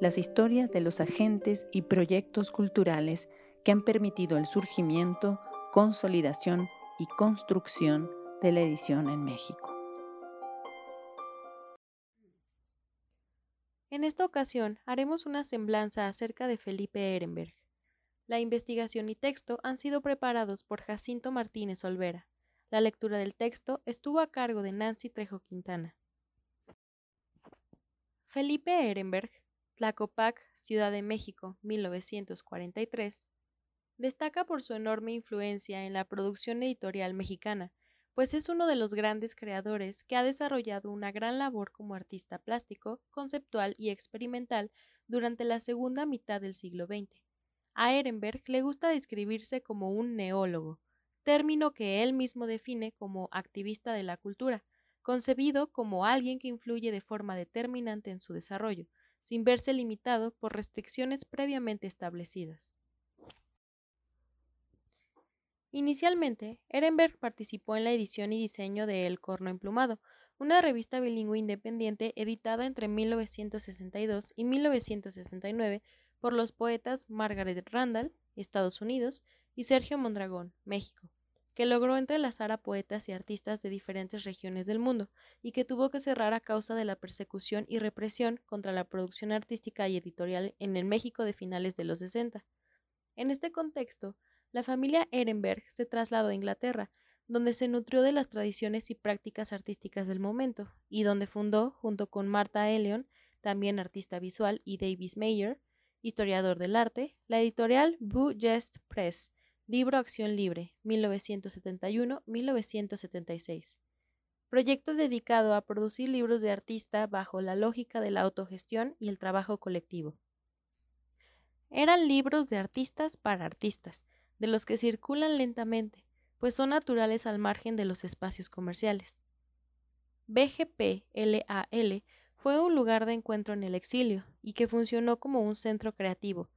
las historias de los agentes y proyectos culturales que han permitido el surgimiento, consolidación y construcción de la edición en México. En esta ocasión haremos una semblanza acerca de Felipe Ehrenberg. La investigación y texto han sido preparados por Jacinto Martínez Olvera. La lectura del texto estuvo a cargo de Nancy Trejo Quintana. Felipe Ehrenberg, Tlacopac, Ciudad de México, 1943, destaca por su enorme influencia en la producción editorial mexicana, pues es uno de los grandes creadores que ha desarrollado una gran labor como artista plástico, conceptual y experimental durante la segunda mitad del siglo XX. A Ehrenberg le gusta describirse como un neólogo, término que él mismo define como activista de la cultura, concebido como alguien que influye de forma determinante en su desarrollo, sin verse limitado por restricciones previamente establecidas. Inicialmente, Ehrenberg participó en la edición y diseño de El Corno Emplumado, una revista bilingüe independiente editada entre 1962 y 1969 por los poetas Margaret Randall, Estados Unidos, y Sergio Mondragón, México, que logró entrelazar a poetas y artistas de diferentes regiones del mundo y que tuvo que cerrar a causa de la persecución y represión contra la producción artística y editorial en el México de finales de los 60. En este contexto, la familia Ehrenberg se trasladó a Inglaterra, donde se nutrió de las tradiciones y prácticas artísticas del momento, y donde fundó, junto con Martha Ellion, también artista visual, y Davis Mayer, historiador del arte, la editorial Boo Jest Press, Libro Acción Libre, 1971-1976. Proyecto dedicado a producir libros de artista bajo la lógica de la autogestión y el trabajo colectivo. Eran libros de artistas para artistas, de los que circulan lentamente, pues son naturales al margen de los espacios comerciales. BGP LAL fue un lugar de encuentro en el exilio y que funcionó como un centro creativo,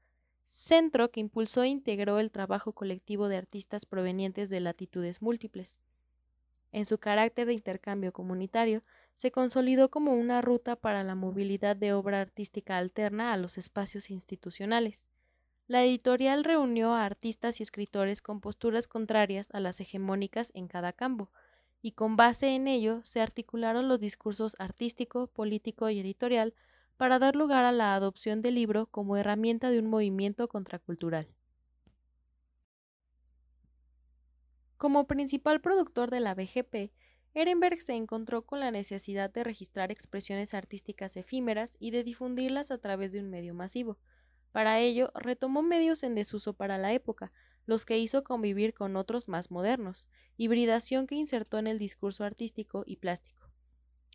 centro que impulsó e integró el trabajo colectivo de artistas provenientes de latitudes múltiples. En su carácter de intercambio comunitario, se consolidó como una ruta para la movilidad de obra artística alterna a los espacios institucionales. La editorial reunió a artistas y escritores con posturas contrarias a las hegemónicas en cada campo, y con base en ello se articularon los discursos artístico, político y editorial para dar lugar a la adopción del libro como herramienta de un movimiento contracultural. Como principal productor de la BGP, Ehrenberg se encontró con la necesidad de registrar expresiones artísticas efímeras y de difundirlas a través de un medio masivo. Para ello, retomó medios en desuso para la época, los que hizo convivir con otros más modernos, hibridación que insertó en el discurso artístico y plástico.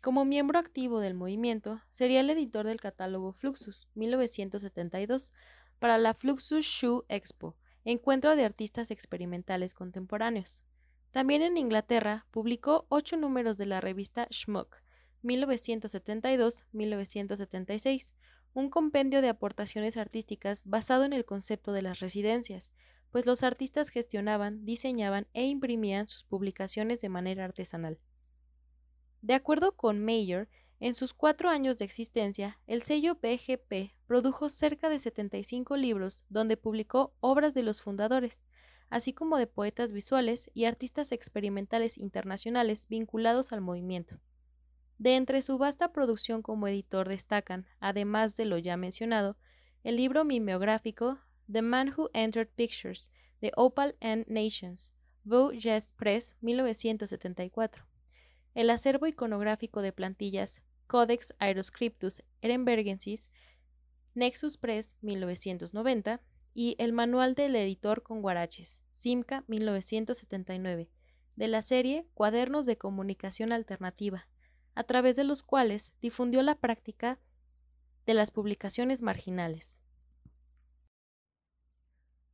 Como miembro activo del movimiento, sería el editor del catálogo Fluxus 1972 para la Fluxus Shoe Expo, encuentro de artistas experimentales contemporáneos. También en Inglaterra publicó ocho números de la revista Schmuck 1972-1976, un compendio de aportaciones artísticas basado en el concepto de las residencias, pues los artistas gestionaban, diseñaban e imprimían sus publicaciones de manera artesanal. De acuerdo con Mayer, en sus cuatro años de existencia, el sello BGP produjo cerca de 75 libros donde publicó obras de los fundadores, así como de poetas visuales y artistas experimentales internacionales vinculados al movimiento. De entre su vasta producción como editor destacan, además de lo ya mencionado, el libro mimeográfico The Man Who Entered Pictures, de Opal and Nations, Vaux Jest Press, 1974. El acervo iconográfico de plantillas Codex Aeroscriptus Ehrenbergensis, Nexus Press, 1990, y el Manual del Editor con Guaraches, Simca, 1979, de la serie Cuadernos de Comunicación Alternativa, a través de los cuales difundió la práctica de las publicaciones marginales.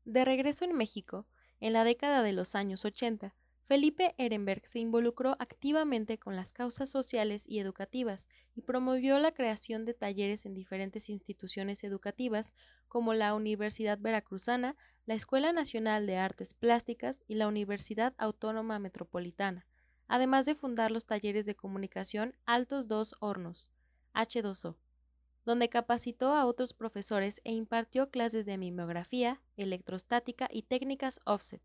De regreso en México, en la década de los años 80, Felipe Ehrenberg se involucró activamente con las causas sociales y educativas y promovió la creación de talleres en diferentes instituciones educativas como la Universidad Veracruzana, la Escuela Nacional de Artes Plásticas y la Universidad Autónoma Metropolitana, además de fundar los talleres de comunicación Altos Dos Hornos, H2O, donde capacitó a otros profesores e impartió clases de mimeografía, electrostática y técnicas offset,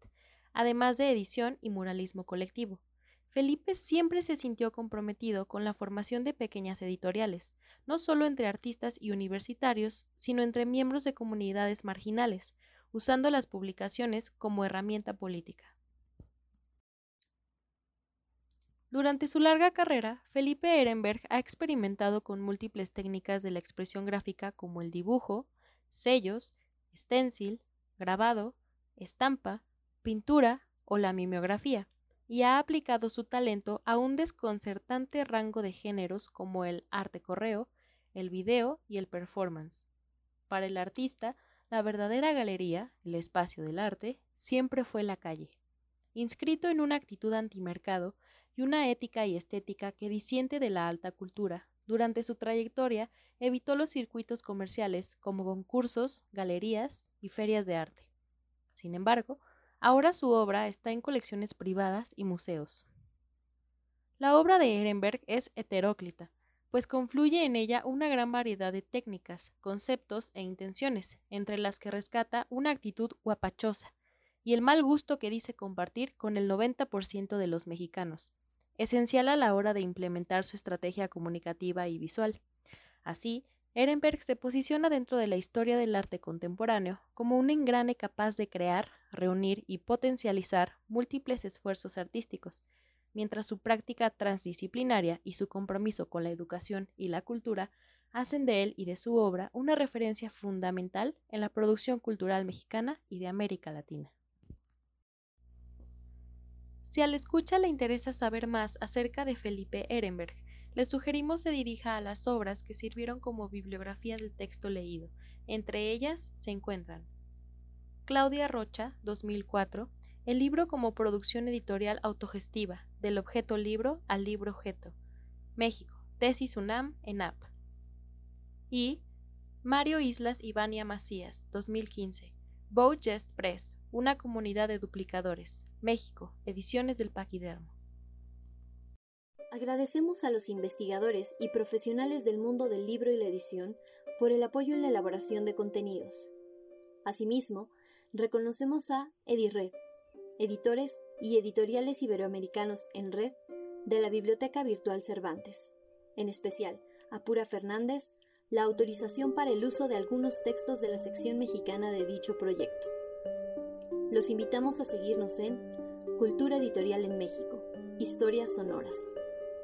además de edición y muralismo colectivo. Felipe siempre se sintió comprometido con la formación de pequeñas editoriales, no solo entre artistas y universitarios, sino entre miembros de comunidades marginales, usando las publicaciones como herramienta política. Durante su larga carrera, Felipe Ehrenberg ha experimentado con múltiples técnicas de la expresión gráfica como el dibujo, sellos, stencil, grabado, estampa, pintura o la mimeografía, y ha aplicado su talento a un desconcertante rango de géneros como el arte correo, el video y el performance. Para el artista, la verdadera galería, el espacio del arte, siempre fue la calle. Inscrito en una actitud antimercado, y una ética y estética que disiente de la alta cultura. Durante su trayectoria evitó los circuitos comerciales como concursos, galerías y ferias de arte. Sin embargo, ahora su obra está en colecciones privadas y museos. La obra de Ehrenberg es heteróclita, pues confluye en ella una gran variedad de técnicas, conceptos e intenciones, entre las que rescata una actitud guapachosa, y el mal gusto que dice compartir con el 90% de los mexicanos, esencial a la hora de implementar su estrategia comunicativa y visual. Así, Ehrenberg se posiciona dentro de la historia del arte contemporáneo como un engrane capaz de crear, reunir y potencializar múltiples esfuerzos artísticos, mientras su práctica transdisciplinaria y su compromiso con la educación y la cultura hacen de él y de su obra una referencia fundamental en la producción cultural mexicana y de América Latina. Si al escucha le interesa saber más acerca de Felipe Ehrenberg, le sugerimos se dirija a las obras que sirvieron como bibliografía del texto leído. Entre ellas se encuentran Claudia Rocha, 2004, el libro como producción editorial autogestiva, del objeto libro al libro objeto. México, Tesis UNAM, ENAP. Y Mario Islas y Vania Macías, 2015, Bowgest Press, una comunidad de duplicadores. México, Ediciones del Paquidermo. Agradecemos a los investigadores y profesionales del mundo del libro y la edición por el apoyo en la elaboración de contenidos. Asimismo, reconocemos a EdiRed, editores y editoriales iberoamericanos en red de la Biblioteca Virtual Cervantes, en especial a Pura Fernández, la autorización para el uso de algunos textos de la sección mexicana de dicho proyecto. Los invitamos a seguirnos en Cultura Editorial en México, Historias Sonoras.